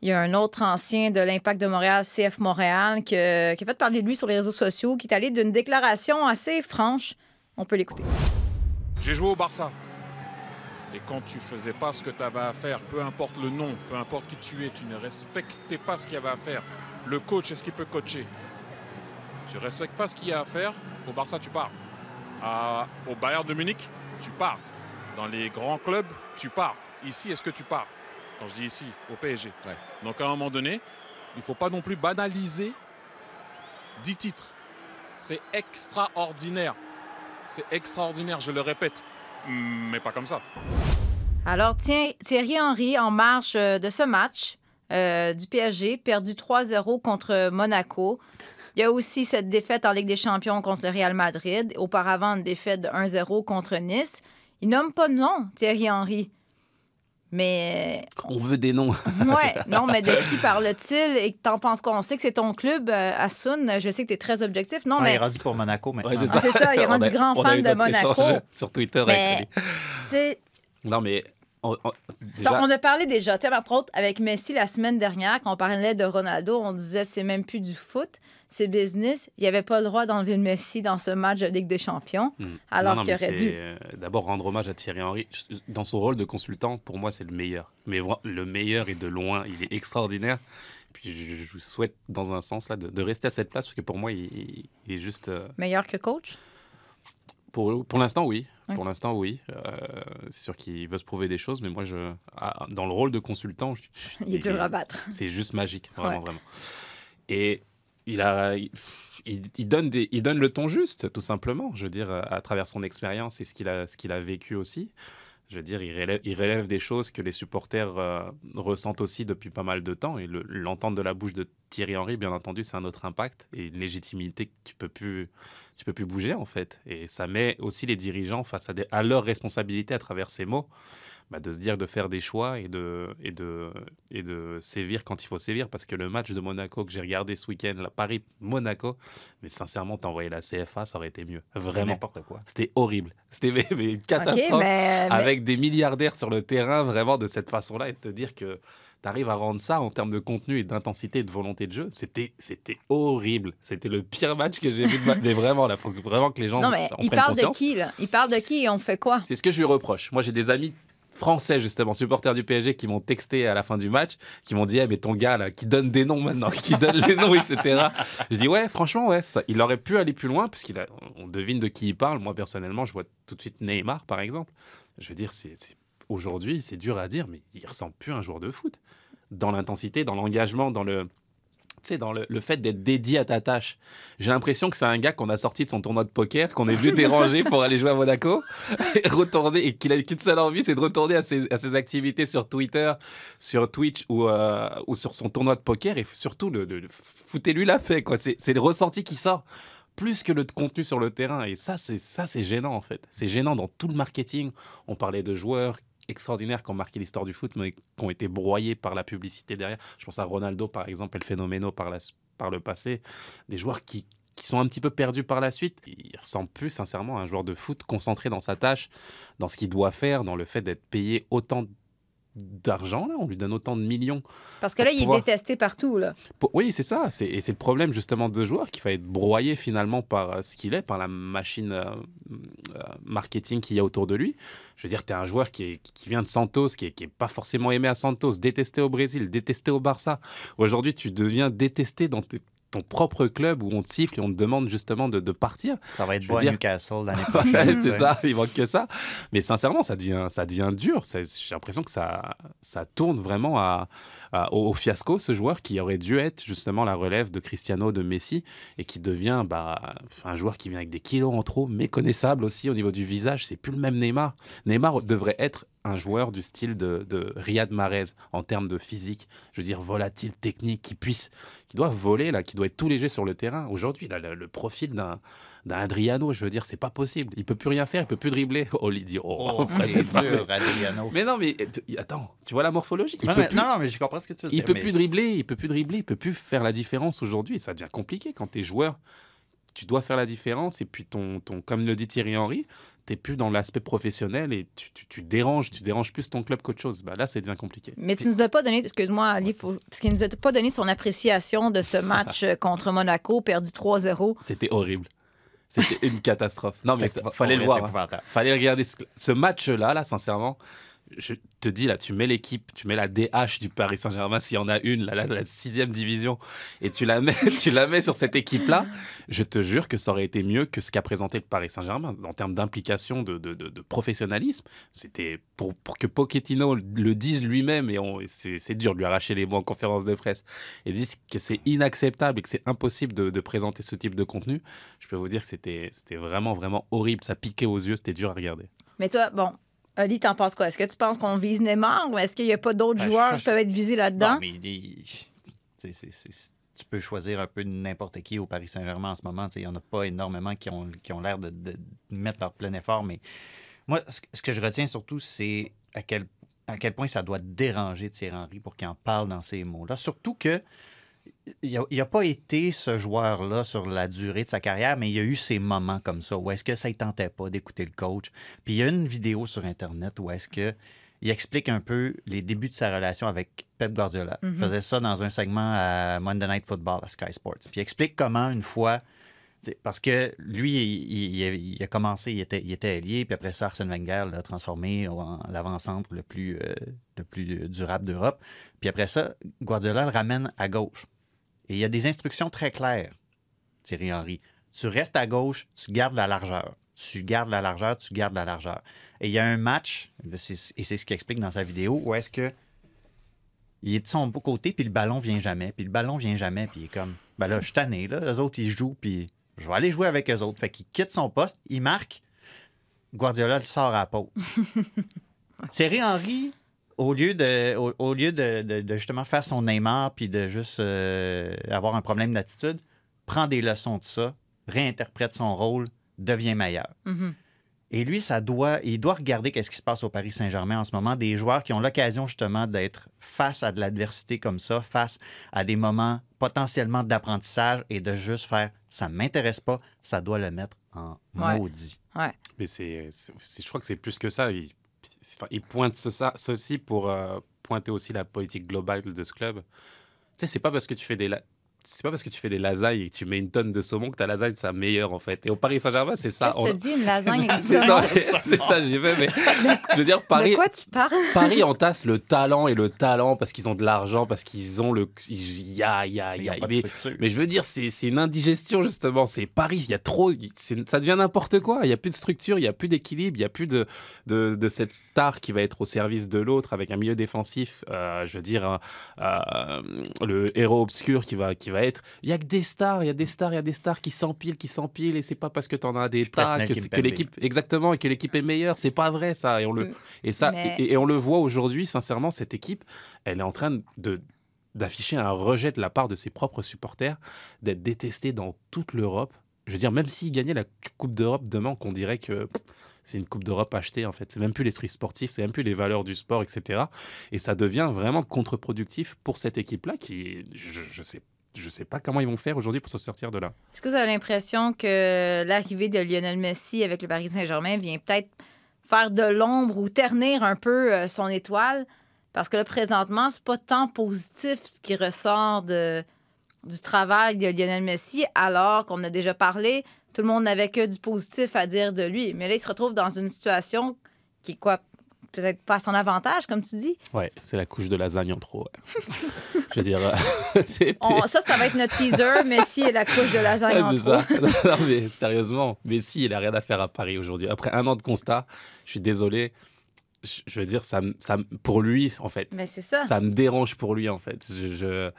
Il y a un autre ancien de l'Impact de Montréal, CF Montréal, que- qui a fait parler de lui sur les réseaux sociaux, qui est allé d'une déclaration assez franche. On peut l'écouter. J'ai joué au Barça. Et quand tu faisais pas ce que tu avais à faire, peu importe le nom, peu importe qui tu es, tu ne respectais pas ce qu'il y avait à faire. Le coach, est-ce qu'il peut coacher? Tu respectes pas ce qu'il y a à faire, au Barça, tu pars. À- au Bayern de Munich, tu pars. Dans les grands clubs, tu pars. Ici, est-ce que tu pars? Quand je dis ici, au PSG. Ouais. Donc à un moment donné, il ne faut pas non plus banaliser 10 titres. C'est extraordinaire. C'est extraordinaire, je le répète. Mais pas comme ça. Alors, tiens, Thierry Henry, en marge euh, de ce match euh, du PSG, perdu 3-0 contre Monaco. Il y a aussi cette défaite en Ligue des Champions contre le Real Madrid. Auparavant, une défaite de 1-0 contre Nice. Il nomme pas de Thierry Henry. Mais, On veut des noms. ouais, non, mais de qui parle-t-il? Et t'en penses quoi? On sait que c'est ton club, euh, Assoun. Je sais que tu es très objectif. Non, Ah, il est mais rendu pour Monaco maintenant. Ouais, c'est Ah, c'est ça, il est On rendu a- grand on a fan eu de notre Monaco. Sur Twitter Mais- Non, mais. On- a parlé déjà, tu sais, entre autres, avec Messi la semaine dernière, quand on parlait de Ronaldo, on disait c'est même plus du foot, c'est business. Il n'y avait pas le droit d'enlever le Messi dans ce match de Ligue des Champions, Hmm. alors qu'il aurait dû. euh, D'abord, rendre hommage à Thierry Henry. Dans son rôle de consultant, pour moi, c'est le meilleur. Mais le meilleur et de loin, il est extraordinaire. Puis je, je vous souhaite, dans un sens, là, de, de rester à cette place, parce que pour moi, il, il est juste. euh, Meilleur que coach? Pour pour l'instant, oui. Ouais. Pour l'instant, oui. Euh, c'est sûr qu'il veut se prouver des choses, mais moi, je, ah, dans le rôle de consultant, je- Il est dur à battre. c'est juste magique, vraiment, Ouais. vraiment. Et il, a, il, il donne des, il donne le ton juste, tout simplement. Je veux dire, à travers son expérience et ce qu'il a, ce qu'il a vécu aussi. Je veux dire, il relève, il relève des choses que les supporters euh, ressentent aussi depuis pas mal de temps. Et le- l'entendre de la bouche de Thierry Henry, bien entendu, c'est un autre impact et une légitimité que tu peux plus, tu peux plus bouger en fait. Et ça met aussi les dirigeants face à, des, à leurs responsabilités à travers ces mots. Bah, de se dire de faire des choix et de, et, de, et de sévir quand il faut sévir. Parce que le match de Monaco que j'ai regardé ce week-end, la Paris-Monaco, mais sincèrement, t'envoyer la CFA, ça aurait été mieux. Vraiment. N'importe quoi. C'était horrible. C'était mais, mais une catastrophe. mais- mais- Avec des milliardaires sur le terrain, vraiment de cette façon-là, et de te dire que tu arrives à rendre ça en termes de contenu et d'intensité et de volonté de jeu, c'était c'était horrible. C'était le pire match que j'ai vu de ma... Mais vraiment, là, faut vraiment que les gens Non, mais en il parle de qui, là? Il parle de qui et on fait quoi? C'est ce que je lui reproche. Moi, j'ai des amis français, justement, supporters du PSG, qui m'ont texté à la fin du match, qui m'ont dit Eh, mais ton gars, là, qui donne des noms maintenant, qui donne les noms, etc. Je dis Ouais, franchement, ouais, ça, il aurait pu aller plus loin, puisqu'il a- on devine de qui il parle. Moi, personnellement, je vois tout de suite Neymar, par exemple. Je veux dire, c'est c'est- aujourd'hui, c'est dur à dire, mais il ressemble plus à un joueur de foot. Dans l'intensité, dans l'engagement, dans le. Dans le, le fait d'être dédié à ta tâche. J'ai l'impression que c'est un gars qu'on a sorti de son tournoi de poker, qu'on est venu déranger pour aller jouer à Monaco, et retourner, et qu'il a qu'une seule envie, c'est de retourner à ses, à ses activités sur Twitter, sur Twitch ou, euh, ou sur son tournoi de poker, et surtout, le, le- le- foutez-lui la paix, quoi. C'est c'est le ressenti qui sort. Plus que le contenu sur le terrain. Et ça, c'est ça, c'est gênant, en fait. C'est gênant dans tout le marketing. On parlait de joueurs extraordinaires qui ont marqué l'histoire du foot, mais qui ont été broyés par la publicité derrière. Je pense à Ronaldo, par exemple, et le Phénoméno par, par le passé. Des joueurs qui, qui sont un petit peu perdus par la suite. Il ressemble plus, sincèrement, à un joueur de foot concentré dans sa tâche, dans ce qu'il doit faire, dans le fait d'être payé autant d'argent, là, on lui donne autant de millions. Parce que là, il est détesté partout, là. Oui, c'est ça. C'est- Et c'est le problème justement de joueur qui va être broyé finalement par euh, ce qu'il est, par la machine euh, euh, marketing qu'il y a autour de lui. Je veux dire, tu es un joueur qui, est- qui vient de Santos, qui n'est qui est pas forcément aimé à Santos, détesté au Brésil, détesté au Barça. Aujourd'hui, tu deviens détesté dans tes- ton propre club où on te siffle et on te demande justement de, de partir. Ça va être beau dire- Newcastle l'année prochaine. c'est ça, il manque que ça. Mais sincèrement, ça devient, ça devient dur. J'ai l'impression que ça, ça tourne vraiment à, à- au, au fiasco, ce joueur qui aurait dû être justement la relève de Cristiano, de Messi, et qui devient bah, un joueur qui vient avec des kilos en trop, méconnaissable aussi au niveau du visage. C'est plus le même Neymar. Neymar devrait être un joueur du style de, de Riyad Mahrez en termes de physique, je veux dire volatile, technique, qui puisse, qui doit voler là, qui doit être tout léger sur le terrain. Aujourd'hui, là, le, le profil d'un d'un Adriano, je veux dire, c'est pas possible. Il peut plus rien faire, il peut plus dribbler. Oh, l'idiot. Oh, Oh, t'es dur, Adriano. Mais non, mais attends, tu vois la morphologie? Il Non, peut mais- plus, non, mais je comprends ce que tu veux il dire. peut mais- plus dribbler, il peut plus dribbler, il peut plus faire la différence aujourd'hui. Ça devient compliqué quand tu es joueur. Tu dois faire la différence et puis ton, ton comme le dit Thierry Henry, t'es plus dans l'aspect professionnel et tu, tu, tu déranges, tu déranges plus ton club qu'autre chose. Bah là, ça devient compliqué. Mais tu nous as pas donné, excuse-moi, Ali, faut- parce qu'il nous a pas donné son appréciation de ce match euh, contre Monaco, perdu 3-0. C'était horrible. C'était une catastrophe. Non, mais fallait le voir. Hein. Fallait regarder ce, ce match-là, là, sincèrement. Je te dis, là, tu mets l'équipe, tu mets la DH du Paris Saint-Germain, s'il y en a une, la, la sixième division, et tu la mets, tu la mets sur cette équipe-là, je te jure que ça aurait été mieux que ce qu'a présenté le Paris Saint-Germain. En termes d'implication, de, de- de- professionnalisme, c'était pour, pour que Pochettino le dise lui-même, et et c'est dur de lui arracher les mots en conférence de presse, et dise que c'est inacceptable et que c'est impossible de, présenter ce type de contenu, je peux vous dire que c'était vraiment, vraiment horrible. Ça piquait aux yeux, c'était dur à regarder. Mais toi, bon, Ali, t'en penses quoi? Est-ce que tu penses qu'on vise Neymar ou est-ce qu'il n'y a pas d'autres Ben, je joueurs qui peuvent être visés là-dedans? Non, mais il- c'est- tu peux choisir un peu n'importe qui au Paris Saint-Germain en ce moment. Il n'y en a pas énormément qui ont, qui ont l'air de, de mettre leur plein effort. Mais moi, ce, que- ce que je retiens surtout, c'est à quel, à quel point ça doit déranger Thierry Henry pour qu'il en parle dans ces mots-là. Surtout que il n'a pas été ce joueur-là sur la durée de sa carrière, mais il y a eu ces moments comme ça où est-ce que ça ne tentait pas d'écouter le coach. Puis il y a une vidéo sur Internet où est-ce que il explique un peu les débuts de sa relation avec Pep Guardiola. Il Mhm. faisait ça dans un segment à Monday Night Football à Sky Sports. Puis il explique comment une fois, parce que lui, il, il- il a commencé, il était, il était ailier, puis après ça, Arsène Wenger l'a transformé en l'avant-centre le plus, euh, le plus durable d'Europe. Puis après ça, Guardiola le ramène à gauche. Et il y a des instructions très claires, Thierry Henry. Tu restes à gauche, tu gardes la largeur. Tu gardes la largeur, tu gardes la largeur. Et il y a un match, et c'est ce qu'il explique dans sa vidéo, où est-ce que il est de son beau côté, puis le ballon vient jamais, puis le ballon vient jamais, puis il est comme, ben là, je suis tanné, là, eux autres, ils jouent, puis je vais aller jouer avec eux autres. Fait qu'il quitte son poste, il marque, Guardiola le sort à la pause. Thierry Henry au lieu de, au, au lieu de, de- de justement faire son Neymar puis de juste euh, avoir un problème d'attitude, prend des leçons de ça, réinterprète son rôle, devient meilleur. Mhm. Et lui, ça doit, il doit regarder qu'est-ce qui se passe au Paris Saint-Germain en ce moment, des joueurs qui ont l'occasion justement d'être face à de l'adversité comme ça, face à des moments potentiellement d'apprentissage et de juste faire ça m'intéresse pas, ça doit le mettre en Ouais. maudit. Mais c'est, je crois que c'est plus que ça. Il, il pointe ça, ceci pour euh, pointer aussi la politique globale de ce club. Tu sais, c'est pas parce que tu fais des c'est pas parce que tu fais des lasagnes et que tu mets une tonne de saumon que ta lasagne ça meilleure en fait. Et au Paris Saint-Germain, c'est ça. On- tu dis, une lasagne avec c'est, c'est ça, j'y vais. Mais je veux dire, De Paris, quoi tu parles? Paris entasse le talent et le talent parce qu'ils ont de l'argent, parce qu'ils ont le. Il y a, il y a, a. mais- je veux dire, c'est c'est une indigestion, justement. C'est Paris, il y a trop. c'est- Ça devient n'importe quoi. Il n'y a plus de structure, il n'y a plus d'équilibre, il n'y a plus de, de, de cette star qui va être au service de l'autre avec un milieu défensif. euh, je veux dire, euh, euh, le héros obscur qui va, qui va être. Il n'y a que des stars, il y a des stars, il y a des stars qui s'empilent, qui s'empilent. Et c'est pas parce que tu en as des tas que, l'équipe. Exactement, et que l'équipe est meilleure. C'est pas vrai, ça. Et on le, Mm. et, ça, Mais- et, et on le voit aujourd'hui, sincèrement, cette équipe, elle est en train de d'afficher un rejet de la part de ses propres supporters, d'être détestée dans toute l'Europe. Je veux dire, même s'ils gagnaient la Coupe d'Europe demain, qu'on dirait que c'est une Coupe d'Europe achetée, en fait. C'est même plus l'esprit sportif, c'est même plus les valeurs du sport, etc. Et ça devient vraiment contre-productif pour cette équipe-là qui, je, je sais je sais pas comment ils vont faire aujourd'hui pour se sortir de là. Est-ce que vous avez l'impression que l'arrivée de Lionel Messi avec le Paris Saint-Germain vient peut-être faire de l'ombre ou ternir un peu euh, son étoile? Parce que là, présentement, c'est pas tant positif ce qui ressort de, du travail de Lionel Messi, alors qu'on a déjà parlé, tout le monde n'avait que du positif à dire de lui. Mais là, il se retrouve dans une situation qui est quoi? Peut-être pas à son avantage, comme tu dis. Ouais, c'est la couche de lasagne en trop. ouais. je veux dire, euh, On- ça, ça va être notre teaser. Messi et la couche de lasagne Ah, en trop. non, mais sérieusement, Messi, il a rien à faire à Paris aujourd'hui. Après un an de constat, je suis désolé. Je, veux dire, ça, pour lui, en fait, Mais c'est ça. ça me dérange pour lui, en fait. Je, je,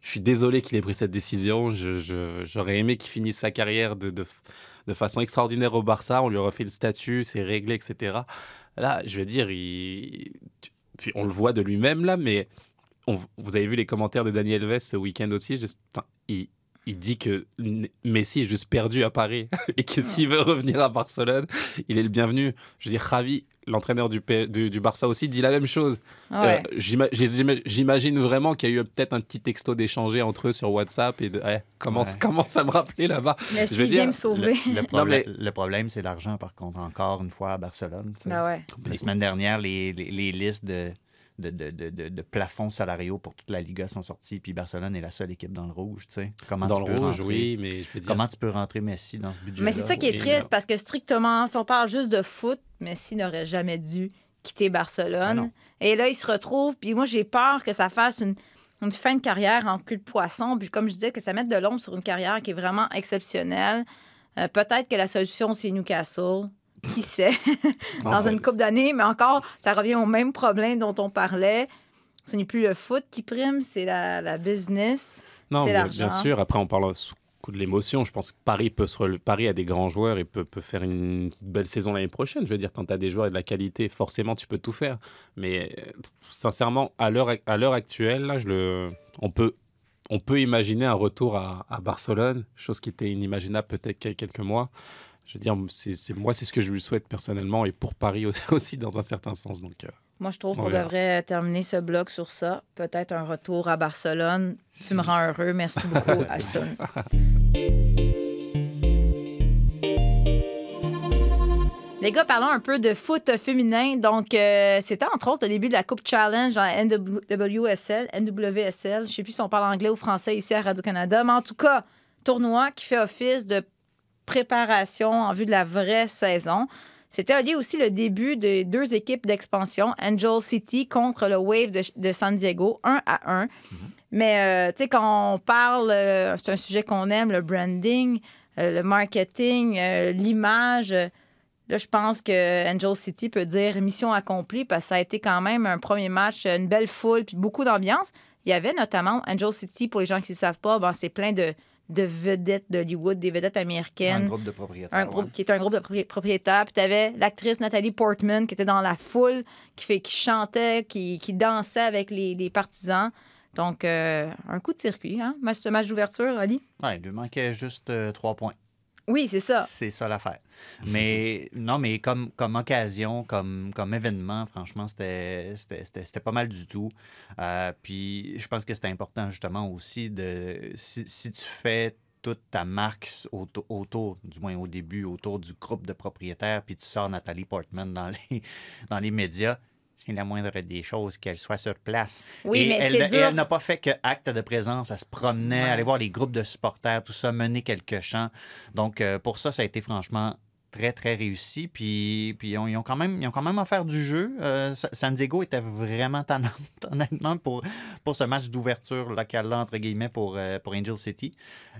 je suis désolé qu'il ait pris cette décision. J'aurais aimé qu'il finisse sa carrière de, de, de façon extraordinaire au Barça. On lui aurait fait le statut, c'est réglé, etc. Là, je veux dire, il... puis on le voit de lui-même, là, mais on- vous avez vu les commentaires de Daniel Alves ce week-end aussi. Il dit que Messi est juste perdu à Paris et que s'il veut revenir à Barcelone, il est le bienvenu. Je veux dire, Javi, l'entraîneur du, du, du Barça aussi, dit la même chose. Ouais. Euh, j'ima- j'ima- J'imagine vraiment qu'il y a eu peut-être un petit texto d'échanger entre eux sur WhatsApp et de ouais, commence, Ouais. commence à me rappeler là-bas. Messi je veux vient dire, me sauver. Le, le problème, mais- le problème, c'est l'argent, par contre, encore une fois à Barcelone. Ben ouais. La semaine dernière, les, les- les listes de, de, de, de, de- de plafonds salariaux pour toute la Liga sont sorties, puis Barcelone est la seule équipe dans le rouge. Tu sais. Comment Dans tu le peux rouge, rentrer- oui, mais je veux dire. Comment tu peux rentrer Messi dans ce budget Mais c'est ça qui est triste parce que strictement, si on parle juste de foot, Messi n'aurait jamais dû quitter Ah Barcelone. non. Et là, il se retrouve. Puis moi, j'ai peur que ça fasse une, une fin de carrière en cul de poisson. Puis comme je disais, que ça mette de l'ombre sur une carrière qui est vraiment exceptionnelle. Euh, Peut-être que la solution, c'est Newcastle. Qui sait? Dans une couple d'années. Mais encore, ça revient au même problème dont on parlait. Ce n'est plus le foot qui prime, c'est la, la business. Non, bien, sûr. Après, on parle sous coup de l'émotion. Je pense que Paris, peut se Paris a des grands joueurs et peut, peut faire une belle saison l'année prochaine. Je veux dire, quand tu as des joueurs et de la qualité, forcément, tu peux tout faire. Mais euh, sincèrement, à l'heure actuelle, là, je le, on, peut, on peut imaginer un retour à, à Barcelone, chose qui était inimaginable peut-être qu'il y a quelques mois. Je veux dire, c'est, moi, c'est ce que je lui souhaite personnellement et pour Paris aussi, dans un certain sens. Donc, euh, Moi, je trouve On qu'on devrait terminer ce bloc sur ça. Peut-être un retour à Barcelone. Tu me rends heureux. Merci beaucoup, Hassan. Les gars, parlons un peu de foot féminin. Donc, euh, c'était entre autres le début de la Coupe Challenge en NWSL, NWSL. Je ne sais plus si on parle anglais ou français ici à Radio-Canada, mais en tout cas, tournoi qui fait office de préparation en vue de la vraie saison. C'était lié aussi le début de deux équipes d'expansion, Angel City contre le Wave de, de San Diego, 1 à 1. Mais, euh, tu sais, quand on parle, euh, c'est un sujet qu'on aime, le branding, euh, le marketing, l'image. Là, je pense que Angel City peut dire mission accomplie parce que ça a été quand même un premier match, une belle foule puis beaucoup d'ambiance. Il y avait notamment Angel City, pour les gens qui ne savent pas, ben, c'est plein de, de vedettes d'Hollywood, des vedettes américaines. Un groupe de propriétaires. Un groupe ouais. qui est un groupe de propri- propriétaires. Puis tu avais l'actrice Nathalie Portman qui était dans la foule, qui, fait, qui chantait, qui, qui dansait avec les, les partisans. Donc, euh, un coup de circuit, hein? Ce match d'ouverture, Ali? Ouais, il lui manquait juste euh, trois points. Oui, c'est ça. C'est ça l'affaire. Mais non, mais comme, comme occasion, comme, comme événement, franchement, c'était pas mal du tout. Euh, puis je pense que c'est important justement aussi de si, si tu fais toute ta marque auto- autour, du moins au début, autour du groupe de propriétaires, puis tu sors Nathalie Portman dans les, dans les médias, c'est la moindre des choses qu'elle soit sur place. Oui, Et mais elle, et dur. elle n'a pas fait que acte de présence. Elle se promenait, Ouais. aller voir les groupes de supporters, tout ça, mener quelques chants. Donc, euh, pour ça, ça a été franchement très, très réussi. Puis, puis ils, ont, ils ont quand même, ils ont quand même offert du jeu. Euh, Sa- San Diego était vraiment tannante, honnêtement, pour, pour ce match d'ouverture local-là, entre guillemets, pour, euh, pour Angel City.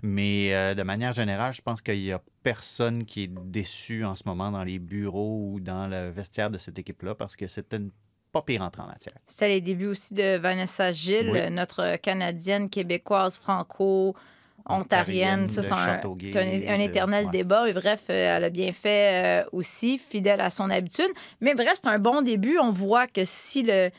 Mais euh, de manière générale, je pense qu'il n'y a personne qui est déçu en ce moment dans les bureaux ou dans le vestiaire de cette équipe-là parce que c'était une pas pire entrée en matière. C'était les débuts aussi de Vanessa Gilles, Oui. euh, notre Canadienne, québécoise, franco-ontarienne. Ça, c'est un, de- éternel débat. Et bref, euh, elle a bien fait euh, aussi, fidèle à son habitude. Mais bref, c'est un bon début. On voit que si le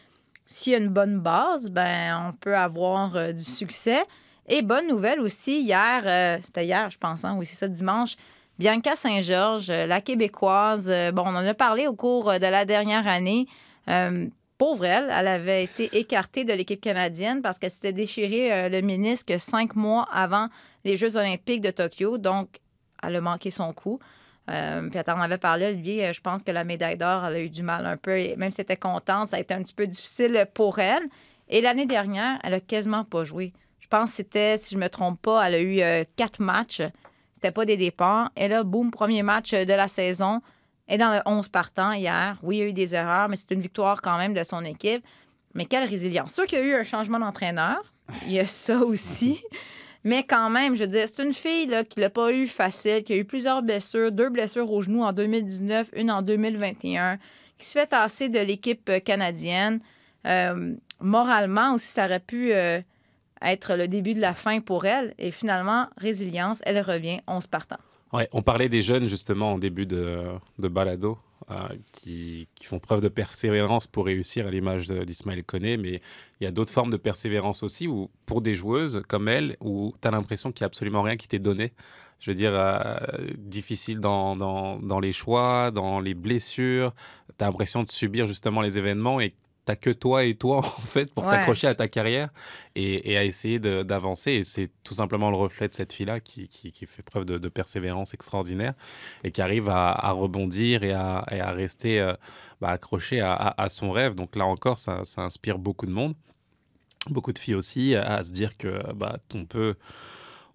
s'il y a une bonne base, ben on peut avoir euh, du succès. Et bonne nouvelle aussi, hier, euh, c'était hier, je pense, hein, oui, c'est ça, dimanche, Bianca Saint-Georges, euh, la Québécoise, euh, bon, on en a parlé au cours euh, de la dernière année. Euh, pauvre elle, elle avait été écartée de l'équipe canadienne parce qu'elle s'était déchiré euh, le ménisque cinq mois avant les Jeux olympiques de Tokyo. Donc, elle a manqué son coup. Euh, puis elle t'en avait parlé, Olivier. Je pense que la médaille d'or, elle a eu du mal un peu. Et même si elle était contente, ça a été un petit peu difficile pour elle. Et l'année dernière, elle a quasiment pas joué. Je pense que c'était, si je me trompe pas, elle a eu quatre matchs. C'était pas des départs. Et là, boum, premier match de la saison. Et dans le 11 partant hier, oui, il y a eu des erreurs, mais c'est une victoire quand même de son équipe. Mais quelle résilience. Sûr qu'il y a eu un changement d'entraîneur. Il y a ça aussi. Mais quand même, je veux dire, c'est une fille qui l'a pas eu facile, qui a eu plusieurs blessures, deux blessures au genou en 2019, une en 2021, qui se fait tasser de l'équipe euh, canadienne. Euh, moralement aussi, ça aurait pu euh, être le début de la fin pour elle. Et finalement, résilience, elle revient, 11 partant. On parlait des jeunes justement en début de, balado euh, qui, font preuve de persévérance pour réussir à l'image d'Ismaël Koné, mais il y a d'autres formes de persévérance aussi où, pour des joueuses comme elle où tu as l'impression qu'il n'y a absolument rien qui t'est donné. Je veux dire, euh, difficile dans, dans, dans les choix, dans les blessures, tu as l'impression de subir justement les événements et t'as que toi et toi en fait pour Ouais. t'accrocher à ta carrière et, et à essayer d'avancer. Et c'est tout simplement le reflet de cette fille-là qui, qui, qui fait preuve de, de persévérance extraordinaire et qui arrive à, à rebondir et à, et à rester euh, bah, accrochée à, son rêve. Donc là encore, ça, ça inspire beaucoup de monde, beaucoup de filles aussi, à, se dire que bah, on peut.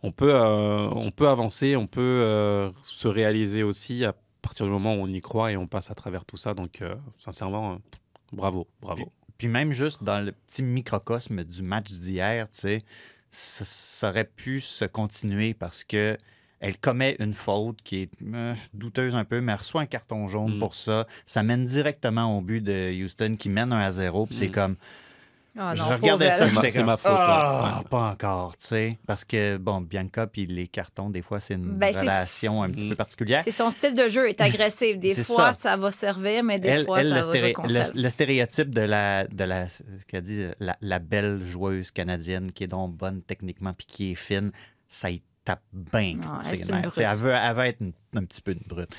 On peut, euh, on peut avancer, on peut euh, se réaliser aussi à partir du moment où on y croit et on passe à travers tout ça. Donc, euh, sincèrement, bravo, bravo. Puis même juste dans le petit microcosme du match d'hier, tu sais, ça, ça aurait pu se continuer parce que elle commet une faute qui est euh, douteuse un peu, mais elle reçoit un carton jaune Mm. pour ça. Ça mène directement au but de Houston qui mène 1 à 0. Puis c'est Mm. comme. Ah je regardais ça, elle. C'est ma- j'étais c'est comme, ma faute, Ah, ouais. pas encore, tu sais. Parce que, bon, Bianca, puis les cartons, des fois, c'est une Ben, relation un petit peu particulière. C'est son style de jeu est agressif. Des fois, ça. ça. va servir, mais des elle, fois, elle, ça le, va contre le- elle. le stéréotype de la, de la, ce qu'elle dit, la, la belle joueuse canadienne qui est donc bonne techniquement puis qui est fine, ça y tape bien. Ah, elle, ses c'est une nerfs. Tu sais, Elle veut, elle veut être une- un petit peu une brute.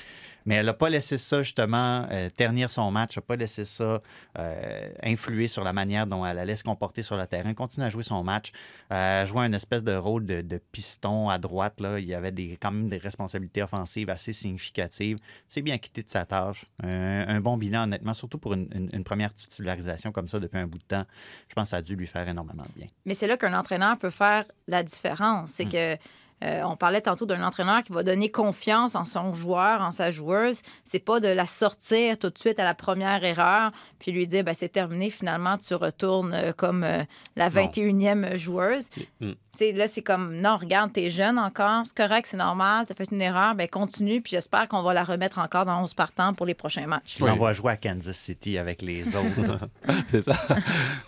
Mais elle n'a pas laissé ça, justement, euh, ternir son match, n'a pas laissé ça euh, influer sur la manière dont elle allait se comporter sur le terrain. Continue à jouer son match. Euh, elle jouait un espèce de rôle de, de piston à droite. Là. Il y avait des, quand même des responsabilités offensives assez significatives. C'est bien quitté de sa tâche. Un, un bon bilan, honnêtement, surtout pour une, une- une première titularisation comme ça depuis un bout de temps. Je pense que ça a dû lui faire énormément de bien. Mais c'est là qu'un entraîneur peut faire la différence. C'est que euh, on parlait tantôt d'un entraîneur qui va donner confiance en son joueur, en sa joueuse, c'est pas de la sortir tout de suite à la première erreur, puis lui dire, ben, c'est terminé, finalement, tu retournes euh, comme euh, la 21e joueuse. Mm. C'est, là, c'est comme, non, regarde, t'es jeune encore, c'est correct, c'est normal, t'as fait une erreur, ben continue, puis j'espère qu'on va la remettre encore dans 11 partants pour les prochains matchs. On va jouer à Kansas City avec les autres. c'est ça.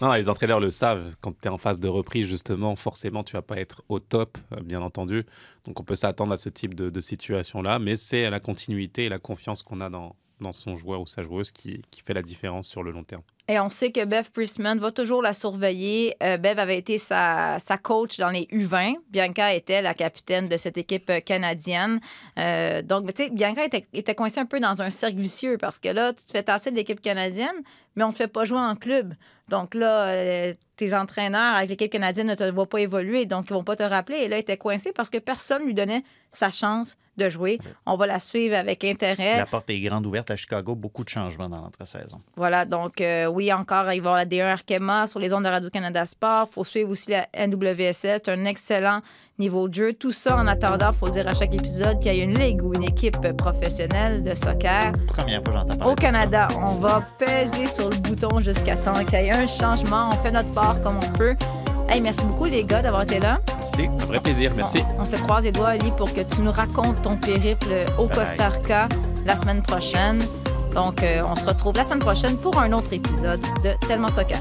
Non, les entraîneurs le savent. Quand tu es en phase de reprise, justement, forcément, tu vas pas être au top, bien entendu. Donc, on peut s'attendre à ce type de, situation-là. Mais c'est la continuité et la confiance qu'on a dans, son joueur ou sa joueuse qui, fait la différence sur le long terme. Et on sait que Bev Priestman va toujours la surveiller. Euh, Bev avait été sa, sa, coach dans les U20. Bianca était la capitaine de cette équipe euh, canadienne. Euh, donc, tu sais, Bianca était, était coincée un peu dans un cercle vicieux parce que là, tu te fais tasser de l'équipe canadienne, mais on ne te fait pas jouer en club. Donc là, euh, tes entraîneurs avec l'équipe canadienne ne te voient pas évoluer, donc ils vont pas te rappeler. Et là, il était coincé parce que personne lui donnait sa chance de jouer. On va la suivre avec intérêt. La porte est grande ouverte à Chicago. Beaucoup de changements dans l'entre-saison. Voilà, donc euh, oui, encore, il va y avoir la D1 Arkema sur les ondes de Radio-Canada Sport. Il faut suivre aussi la NWSS. C'est un excellent niveau de jeu. Tout ça en attendant, il faut dire à chaque épisode qu'il y a une ligue ou une équipe professionnelle de soccer. Première fois j'entends parler Au Canada, on va peser sur le bouton jusqu'à temps qu'il y ait un changement. On fait notre part comme on peut. Hey, merci beaucoup, les gars, d'avoir été là. Merci, un vrai plaisir. Merci. On, on se croise les doigts, Ali, pour que tu nous racontes ton périple au Costa Rica la semaine prochaine. Donc, euh, on se retrouve la semaine prochaine pour un autre épisode de Tellement Soccer.